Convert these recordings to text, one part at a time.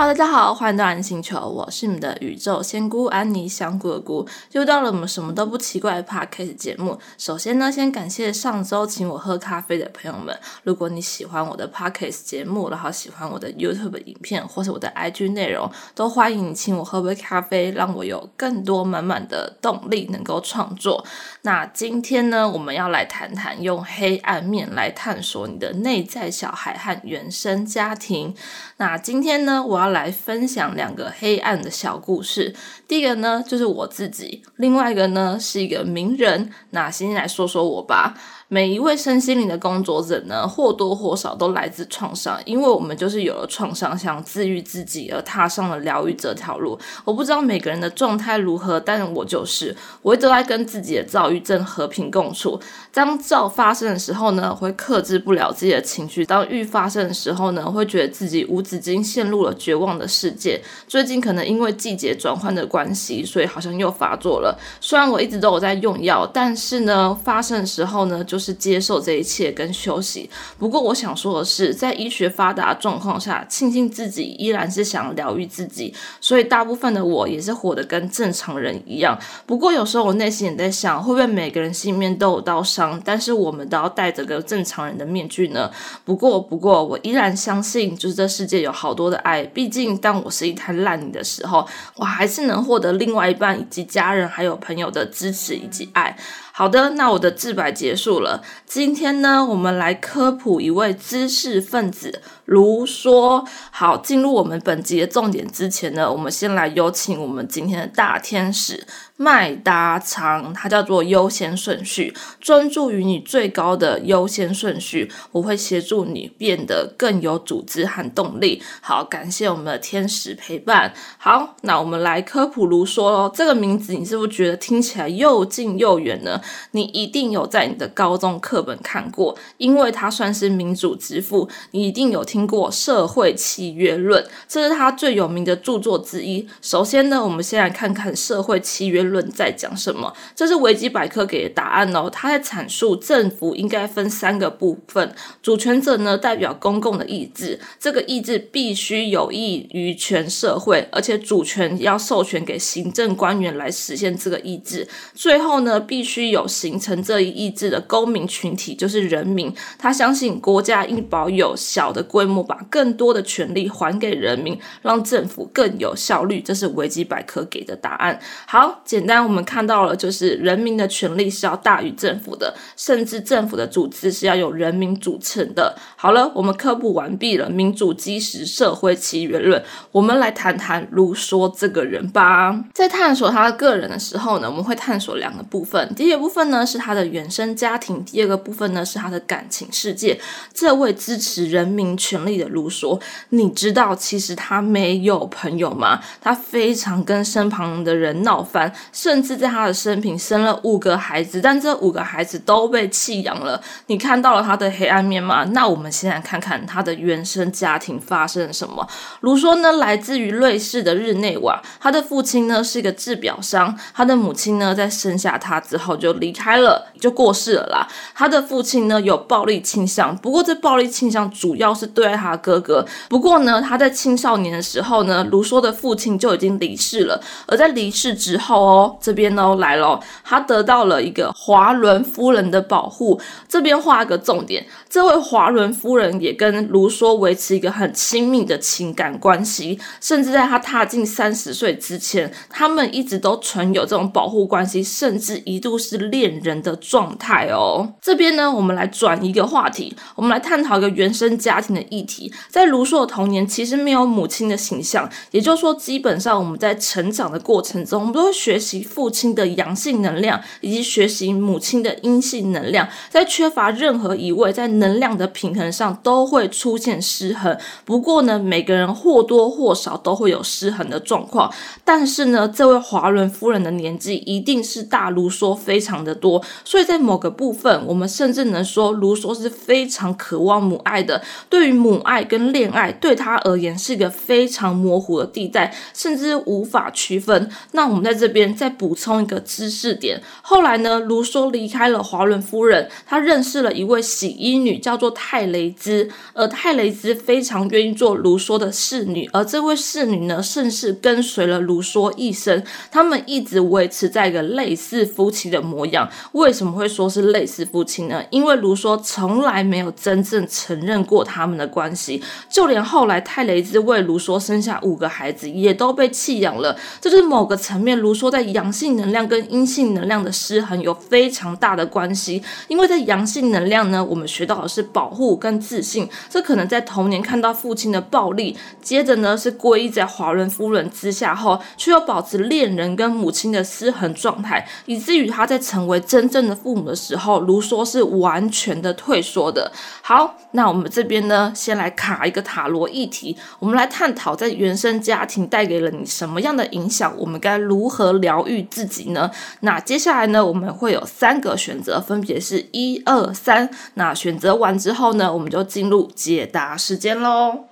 好大家好，欢迎到安星球，我是你们的宇宙仙姑安妮香菇的菇，又到了我们什么都不奇怪的 podcast 节目。首先呢，先感谢上周请我喝咖啡的朋友们。如果你喜欢我的 podcast 节目，然后喜欢我的 YouTube 影片或是我的 IG 内容，都欢迎你请我喝杯咖啡，让我有更多满满的动力能够创作。那今天呢，我们要来谈谈用黑暗面来探索你的内在小孩和原生家庭。那今天呢，我要来分享两个黑暗的小故事。第一个呢，就是我自己；另外一个呢，是一个名人。那先来说说我吧。每一位身心灵的工作者呢，或多或少都来自创伤，因为我们就是有了创伤，想治愈自己而踏上了疗愈这条路。我不知道每个人的状态如何，但我就是，我一直在跟自己的躁郁症和平共处。当躁发生的时候呢，会克制不了自己的情绪；当郁发生的时候呢，会觉得自己无止境陷入了绝望的世界。最近可能因为季节转换的关系，所以好像又发作了。虽然我一直都有在用药，但是呢，发生的时候呢，就。是接受这一切跟休息。不过，我想说的是，在医学发达状况下，庆幸自己依然是想疗愈自己。所以，大部分的我也是活得跟正常人一样。不过，有时候我内心也在想，会不会每个人心里面都有刀伤，但是我们都要戴着个正常人的面具呢？不过，不过，我依然相信，就是这世界有好多的爱。毕竟，当我是一滩烂泥的时候，我还是能获得另外一半以及家人还有朋友的支持以及爱。好的，那我的自白结束了。今天呢，我们来科普一位知识分子。如说，好，进入我们本集的重点之前呢，我们先来有请我们今天的大天使麦达长，它叫做优先顺序，专注于你最高的优先顺序，我会协助你变得更有组织和动力。好，感谢我们的天使陪伴。好，那我们来科普如说喽，这个名字你是不是觉得听起来又近又远呢？你一定有在你的高中课本看过，因为他算是民主之父，你一定有听。过社会契约论，这是他最有名的著作之一。首先呢，我们先来看看社会契约论在讲什么。这是维基百科给的答案哦。他在阐述政府应该分三个部分：主权者呢代表公共的意志，这个意志必须有益于全社会，而且主权要授权给行政官员来实现这个意志。最后呢，必须有形成这一意志的公民群体，就是人民。他相信国家应保有小的规模。把更多的权利还给人民，让政府更有效率，这是维基百科给的答案。好，简单，我们看到了，就是人民的权利是要大于政府的，甚至政府的组织是要由人民组成的。好了，我们科普完毕了，民主基石社会起源论，我们来谈谈卢梭这个人吧。在探索他的个人的时候呢，我们会探索两个部分，第一个部分呢是他的原生家庭，第二个部分呢是他的感情世界。这位支持人民权。力的卢梭，你知道其实他没有朋友吗？他非常跟身旁的人闹翻，甚至在他的生平生了五个孩子，但这五个孩子都被弃养了。你看到了他的黑暗面吗？那我们先来看看他的原生家庭发生了什么。卢梭呢，来自于瑞士的日内瓦，他的父亲呢是一个制表商，他的母亲呢在生下他之后就离开了，就过世了啦。他的父亲呢有暴力倾向，不过这暴力倾向主要是对待。他哥哥，不过呢，他在青少年的时候呢，卢梭的父亲就已经离世了。而在离世之后哦，这边呢来了，他得到了一个华伦夫人的保护。这边画个重点，这位华伦夫人也跟卢梭维持一个很亲密的情感关系，甚至在他踏进三十岁之前，他们一直都存有这种保护关系，甚至一度是恋人的状态哦。这边呢，我们来转一个话题，我们来探讨一个原生家庭的议题。在卢梭的童年，其实没有母亲的形象，也就是说，基本上我们在成长的过程中，我们都会学学习父亲的阳性能量，以及学习母亲的阴性能量。在缺乏任何一位，在能量的平衡上都会出现失衡。不过呢，每个人或多或少都会有失衡的状况。但是呢，这位华伦夫人的年纪一定是大卢梭非常。常的多，所以在某个部分，我们甚至能说卢梭是非常渴望母爱的。对于母爱跟恋爱，对他而言是一个非常模糊的地带，甚至无法区分。那我们在这边再补充一个知识点：后来呢，卢梭离开了华伦夫人，他认识了一位洗衣女，叫做泰雷兹，而泰雷兹非常愿意做卢梭的侍女，而这位侍女呢，甚至跟随了卢梭一生。他们一直维持在一个类似夫妻的模样。为什么会说是类似夫妻呢？因为卢梭从来没有真正承认过他们的关系，就连后来泰雷兹为卢梭生下五个孩子，也都被弃养了。这是某个层面，卢梭在阳性能量跟阴性能量的失衡有非常大的关系。因为在阳性能量呢，我们学到的是保护跟自信，这可能在童年看到父亲的暴力，接着呢是皈依在华伦夫人之下后，却又保持恋人跟母亲的失衡状态，以至于他在成为真正的父母的时候，卢梭是完全的退缩的。好，那我们这边呢，先来卡一个塔罗议题，我们来探讨在原生家庭带给了你什么样的影响，我们该如何疗愈自己呢？那接下来呢，我们会有三个选择，分别是一二三。那选择完之后呢，我们就进入解答时间喽。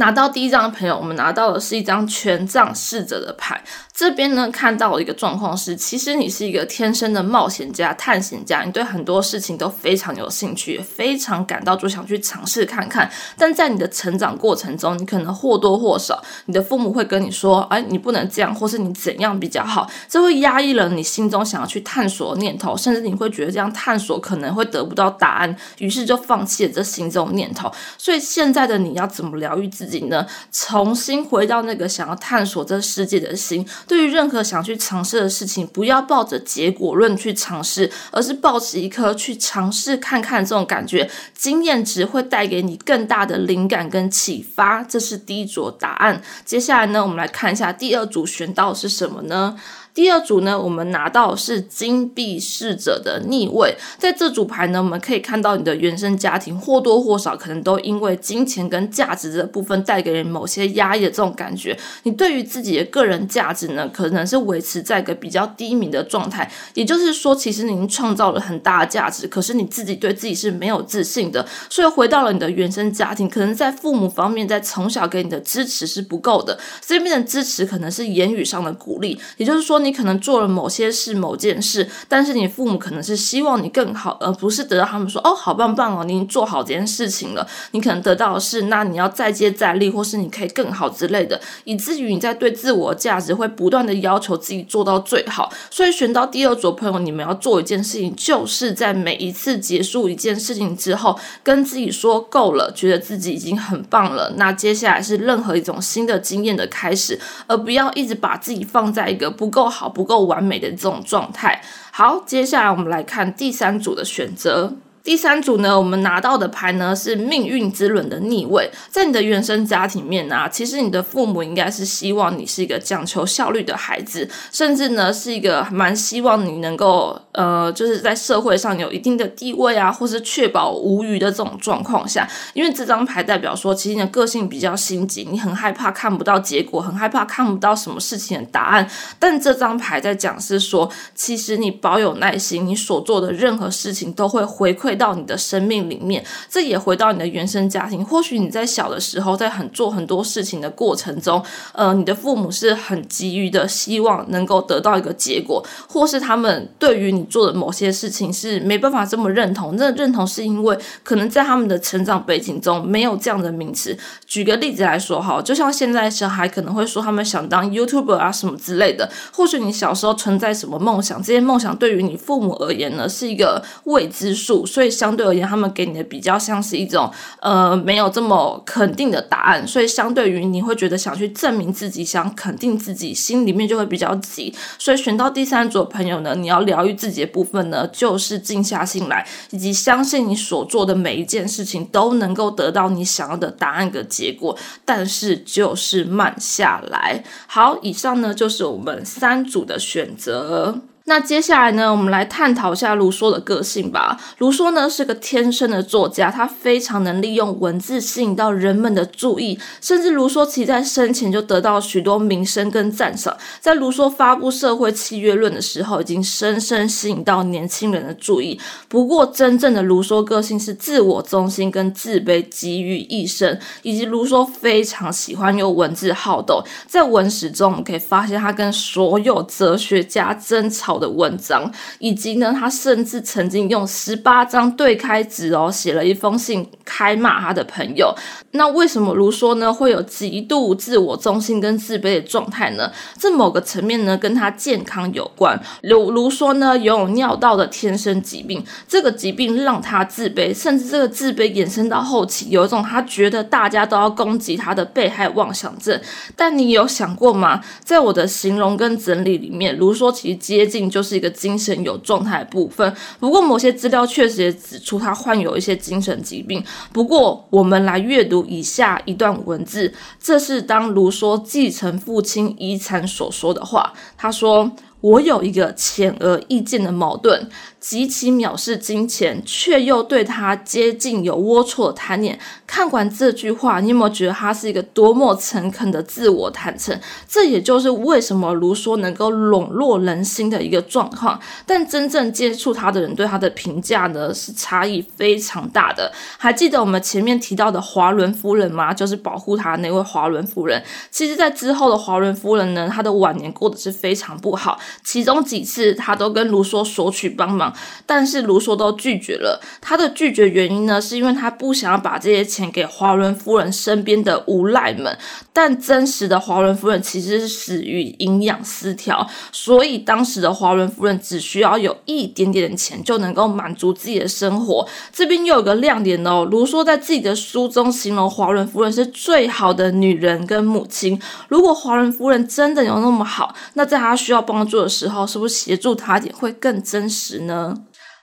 拿到第一张的朋友，我们拿到的是一张权杖侍者的牌。这边呢，看到一个状况是，其实你是一个天生的冒险家、探险家，你对很多事情都非常有兴趣，非常感到就想去尝试看看。但在你的成长过程中，你可能或多或少，你的父母会跟你说：“哎，你不能这样，或是你怎样比较好。”这会压抑了你心中想要去探索的念头，甚至你会觉得这样探索可能会得不到答案，于是就放弃了这心中念头。所以现在的你要怎么疗愈自己己呢？重新回到那个想要探索这世界的心。对于任何想去尝试的事情，不要抱着结果论去尝试，而是抱持一颗去尝试看看这种感觉，经验值会带给你更大的灵感跟启发。这是第一组答案。接下来呢，我们来看一下第二组选到是什么呢？第二组呢，我们拿到是金币侍者的逆位，在这组牌呢，我们可以看到你的原生家庭或多或少可能都因为金钱跟价值的部分带给人某些压抑的这种感觉。你对于自己的个人价值呢，可能是维持在一个比较低迷的状态。也就是说，其实你已经创造了很大的价值，可是你自己对自己是没有自信的。所以回到了你的原生家庭，可能在父母方面，在从小给你的支持是不够的。这边的支持可能是言语上的鼓励，也就是说。你可能做了某些事、某件事，但是你父母可能是希望你更好，而不是得到他们说：“哦，好棒棒哦，你做好这件事情了。”你可能得到的是，那你要再接再厉，或是你可以更好之类的，以至于你在对自我价值会不断的要求自己做到最好。所以选到第二组朋友，你们要做一件事情，就是在每一次结束一件事情之后，跟自己说够了，觉得自己已经很棒了。那接下来是任何一种新的经验的开始，而不要一直把自己放在一个不够。好不够完美的这种状态。好，接下来我们来看第三组的选择。第三组呢，我们拿到的牌呢是命运之轮的逆位。在你的原生家庭面啊，其实你的父母应该是希望你是一个讲求效率的孩子，甚至呢是一个蛮希望你能够呃，就是在社会上有一定的地位啊，或是确保无虞的这种状况下。因为这张牌代表说，其实你的个性比较心急，你很害怕看不到结果，很害怕看不到什么事情的答案。但这张牌在讲是说，其实你保有耐心，你所做的任何事情都会回馈。到你的生命里面，这也回到你的原生家庭。或许你在小的时候，在很做很多事情的过程中，呃，你的父母是很急于的希望能够得到一个结果，或是他们对于你做的某些事情是没办法这么认同。那认同是因为可能在他们的成长背景中没有这样的名词。举个例子来说，哈，就像现在小孩可能会说他们想当 YouTuber 啊什么之类的。或许你小时候存在什么梦想，这些梦想对于你父母而言呢，是一个未知数。所以相对而言，他们给你的比较像是一种呃没有这么肯定的答案，所以相对于你会觉得想去证明自己，想肯定自己，心里面就会比较急。所以选到第三组的朋友呢，你要疗愈自己的部分呢，就是静下心来，以及相信你所做的每一件事情都能够得到你想要的答案的结果，但是就是慢下来。好，以上呢就是我们三组的选择。那接下来呢，我们来探讨一下卢梭的个性吧。卢梭呢是个天生的作家，他非常能利用文字吸引到人们的注意，甚至卢梭其在生前就得到许多名声跟赞赏。在卢梭发布《社会契约论》的时候，已经深深吸引到年轻人的注意。不过，真正的卢梭个性是自我中心跟自卑集于一身，以及卢梭非常喜欢用文字好斗。在文史中，我们可以发现他跟所有哲学家争吵。的文章，以及呢，他甚至曾经用十八张对开纸哦，写了一封信开骂他的朋友。那为什么卢梭呢会有极度自我中心跟自卑的状态呢？这某个层面呢，跟他健康有关。卢卢梭呢，拥有尿道的天生疾病，这个疾病让他自卑，甚至这个自卑延伸到后期，有一种他觉得大家都要攻击他的被害妄想症。但你有想过吗？在我的形容跟整理里面，卢梭其实接近。就是一个精神有状态的部分，不过某些资料确实也指出他患有一些精神疾病。不过，我们来阅读以下一段文字，这是当卢梭继承父亲遗产所说的话。他说：“我有一个显而易见的矛盾。”极其藐视金钱，却又对他接近有龌龊的贪念。看完这句话，你有没有觉得他是一个多么诚恳的自我坦诚？这也就是为什么卢梭能够笼络人心的一个状况。但真正接触他的人对他的评价呢，是差异非常大的。还记得我们前面提到的华伦夫人吗？就是保护他那位华伦夫人。其实，在之后的华伦夫人呢，她的晚年过得是非常不好。其中几次，她都跟卢梭索取帮忙。但是卢梭都拒绝了。他的拒绝原因呢，是因为他不想要把这些钱给华伦夫人身边的无赖们。但真实的华伦夫人其实是死于营养失调，所以当时的华伦夫人只需要有一点点的钱就能够满足自己的生活。这边又有个亮点哦，卢梭在自己的书中形容华伦夫人是最好的女人跟母亲。如果华伦夫人真的有那么好，那在他需要帮助的时候，是不是协助他点会更真实呢？呢，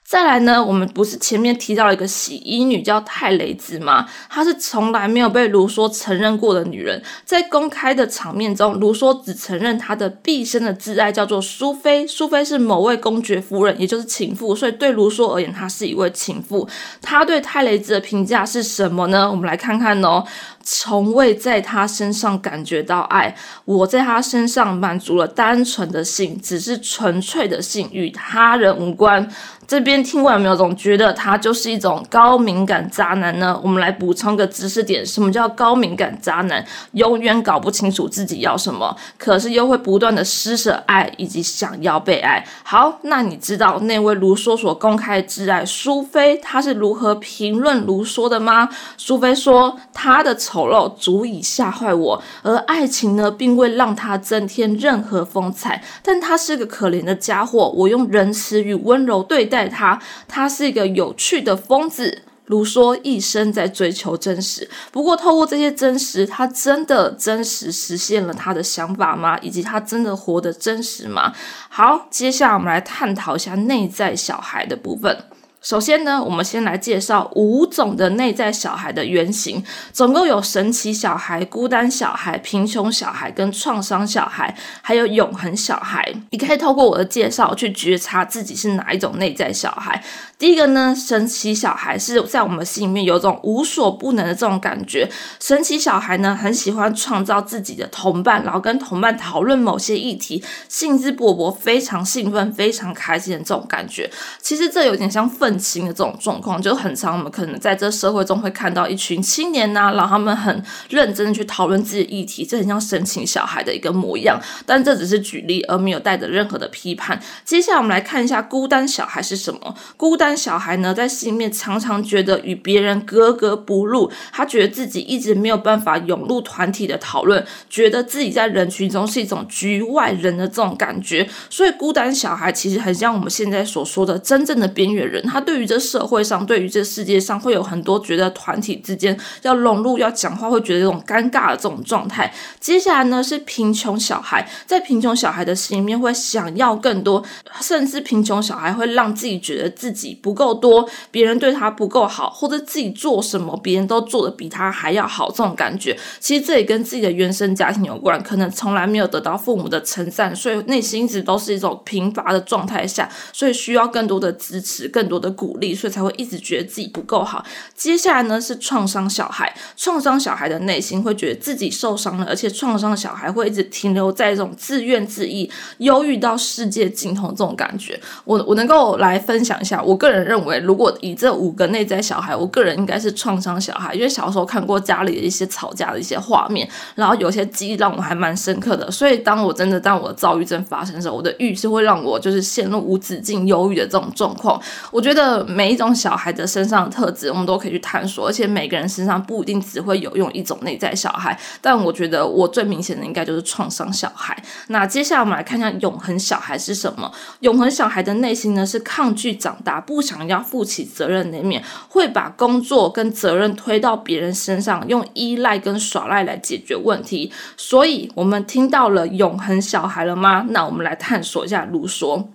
再来呢，我们不是前面提到一个洗衣女叫泰雷兹吗？她是从来没有被卢梭承认过的女人，在公开的场面中，卢梭只承认她的毕生的挚爱叫做苏菲。苏菲是某位公爵夫人，也就是情妇，所以对卢梭而言，她是一位情妇。他对泰雷兹的评价是什么呢？我们来看看哦。从未在他身上感觉到爱，我在他身上满足了单纯的性，只是纯粹的性，与他人无关。这边听过有没有总觉得他就是一种高敏感渣男呢？我们来补充个知识点：什么叫高敏感渣男？永远搞不清楚自己要什么，可是又会不断的施舍爱以及想要被爱。好，那你知道那位卢梭所公开挚爱苏菲，他是如何评论卢梭的吗？苏菲说他的丑。陋足以吓坏我，而爱情呢，并未让他增添任何风采。但他是个可怜的家伙，我用仁慈与温柔对待他。他是一个有趣的疯子。卢梭一生在追求真实，不过透过这些真实，他真的真实实现了他的想法吗？以及他真的活得真实吗？好，接下来我们来探讨一下内在小孩的部分。首先呢，我们先来介绍五种的内在小孩的原型，总共有神奇小孩、孤单小孩、贫穷小孩、跟创伤小孩，还有永恒小孩。你可以透过我的介绍去觉察自己是哪一种内在小孩。第一个呢，神奇小孩是在我们心里面有种无所不能的这种感觉。神奇小孩呢，很喜欢创造自己的同伴，然后跟同伴讨论某些议题，兴致勃勃，非常兴奋，非常开心的这种感觉。其实这有点像愤情。的这种状况就很常，我们可能在这社会中会看到一群青年呐，然后他们很认真的去讨论自己的议题，这很像深情小孩的一个模样。但这只是举例，而没有带着任何的批判。接下来我们来看一下孤单小孩是什么。孤单小孩呢，在心里面常常觉得与别人格格不入，他觉得自己一直没有办法涌入团体的讨论，觉得自己在人群中是一种局外人的这种感觉。所以孤单小孩其实很像我们现在所说的真正的边缘人，他。对于这社会上，对于这世界上，会有很多觉得团体之间要融入、要讲话，会觉得这种尴尬的这种状态。接下来呢，是贫穷小孩，在贫穷小孩的心里面会想要更多，甚至贫穷小孩会让自己觉得自己不够多，别人对他不够好，或者自己做什么别人都做的比他还要好，这种感觉，其实这也跟自己的原生家庭有关，可能从来没有得到父母的称赞，所以内心一直都是一种贫乏的状态下，所以需要更多的支持，更多的鼓励，所以才会一直觉得自己不够好。接下来呢是创伤小孩，创伤小孩的内心会觉得自己受伤了，而且创伤小孩会一直停留在这种自怨自艾、忧郁到世界尽头这种感觉。我我能够来分享一下，我个人认为，如果以这五个内在小孩，我个人应该是创伤小孩，因为小时候看过家里的一些吵架的一些画面，然后有些记忆让我还蛮深刻的。所以当我真的当我的躁郁症发生的时候，我的郁是会让我就是陷入无止境忧郁的这种状况。我觉得这每一种小孩的身上的特质，我们都可以去探索，而且每个人身上不一定只会有用一种内在小孩。但我觉得我最明显的应该就是创伤小孩。那接下来我们来看一下永恒小孩是什么？永恒小孩的内心呢是抗拒长大，不想要负起责任那面，会把工作跟责任推到别人身上，用依赖跟耍赖来解决问题。所以，我们听到了永恒小孩了吗？那我们来探索一下卢梭。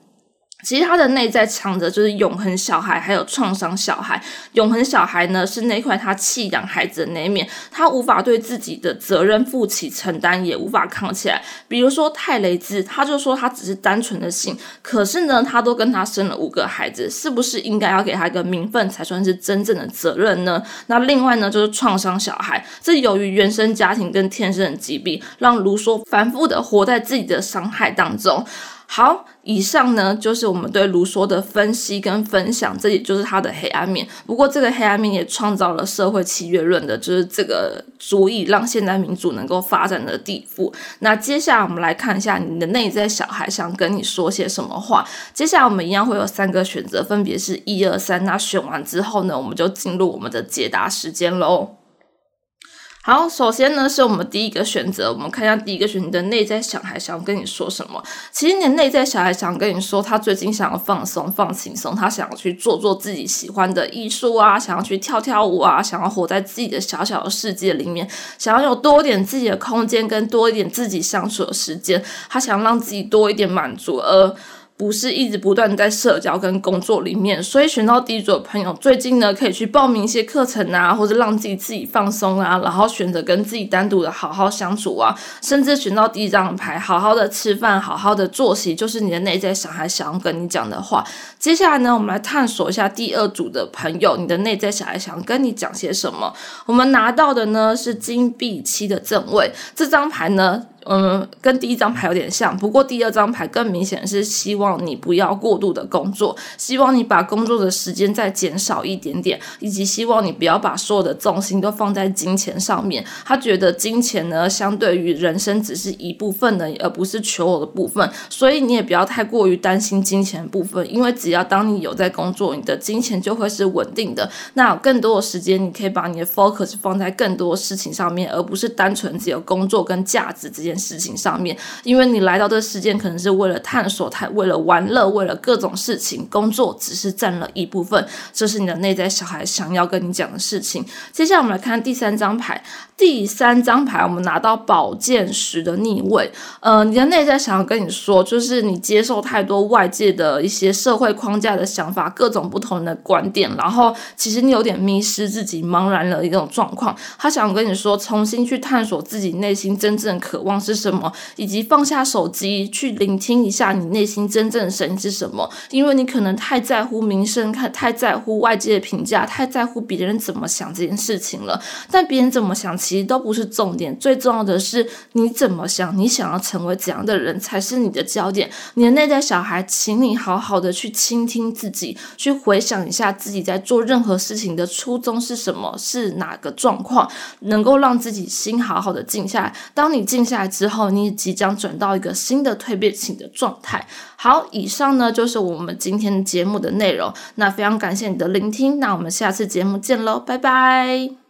其实他的内在藏着就是永恒小孩，还有创伤小孩。永恒小孩呢，是那块他弃养孩子的那一面，他无法对自己的责任负起承担，也无法扛起来。比如说泰雷兹，他就说他只是单纯的性，可是呢，他都跟他生了五个孩子，是不是应该要给他一个名分，才算是真正的责任呢？那另外呢，就是创伤小孩，这由于原生家庭跟天生的疾病，让卢梭反复的活在自己的伤害当中。好，以上呢就是我们对卢梭的分析跟分享，这也就是他的黑暗面。不过，这个黑暗面也创造了社会契约论的，就是这个足以让现代民主能够发展的地步。那接下来我们来看一下你的内在小孩想跟你说些什么话。接下来我们一样会有三个选择，分别是一二三。那选完之后呢，我们就进入我们的解答时间喽。好，首先呢，是我们第一个选择。我们看一下第一个选择，的内在小孩想要跟你说什么？其实你的内在小孩想跟你说，他最近想要放松、放轻松，他想要去做做自己喜欢的艺术啊，想要去跳跳舞啊，想要活在自己的小小的世界里面，想要有多一点自己的空间，跟多一点自己相处的时间。他想让自己多一点满足，而。不是一直不断在社交跟工作里面，所以选到第一组的朋友，最近呢可以去报名一些课程啊，或者让自己自己放松啊，然后选择跟自己单独的好好相处啊，甚至选到第一张牌，好好的吃饭，好好的作息，就是你的内在小孩想要跟你讲的话。接下来呢，我们来探索一下第二组的朋友，你的内在小孩想要跟你讲些什么。我们拿到的呢是金币七的正位，这张牌呢。嗯，跟第一张牌有点像，不过第二张牌更明显是希望你不要过度的工作，希望你把工作的时间再减少一点点，以及希望你不要把所有的重心都放在金钱上面。他觉得金钱呢，相对于人生只是一部分的，而不是求偶的部分，所以你也不要太过于担心金钱部分，因为只要当你有在工作，你的金钱就会是稳定的。那更多的时间，你可以把你的 focus 放在更多事情上面，而不是单纯只有工作跟价值之间。事情上面，因为你来到这个世界，可能是为了探索，太为了玩乐，为了各种事情，工作只是占了一部分。这是你的内在小孩想要跟你讲的事情。接下来我们来看第三张牌，第三张牌我们拿到宝剑十的逆位。呃，你的内在想要跟你说，就是你接受太多外界的一些社会框架的想法，各种不同的观点，然后其实你有点迷失自己，茫然了一种状况。他想跟你说，重新去探索自己内心真正渴望。是什么？以及放下手机，去聆听一下你内心真正的声音是什么？因为你可能太在乎名声，太太在乎外界的评价，太在乎别人怎么想这件事情了。但别人怎么想，其实都不是重点。最重要的是你怎么想，你想要成为怎样的人才是你的焦点。你的内在小孩，请你好好的去倾听自己，去回想一下自己在做任何事情的初衷是什么，是哪个状况，能够让自己心好好的静下来。当你静下来。之后，你即将转到一个新的蜕变型的状态。好，以上呢就是我们今天节目的内容。那非常感谢你的聆听，那我们下次节目见喽，拜拜。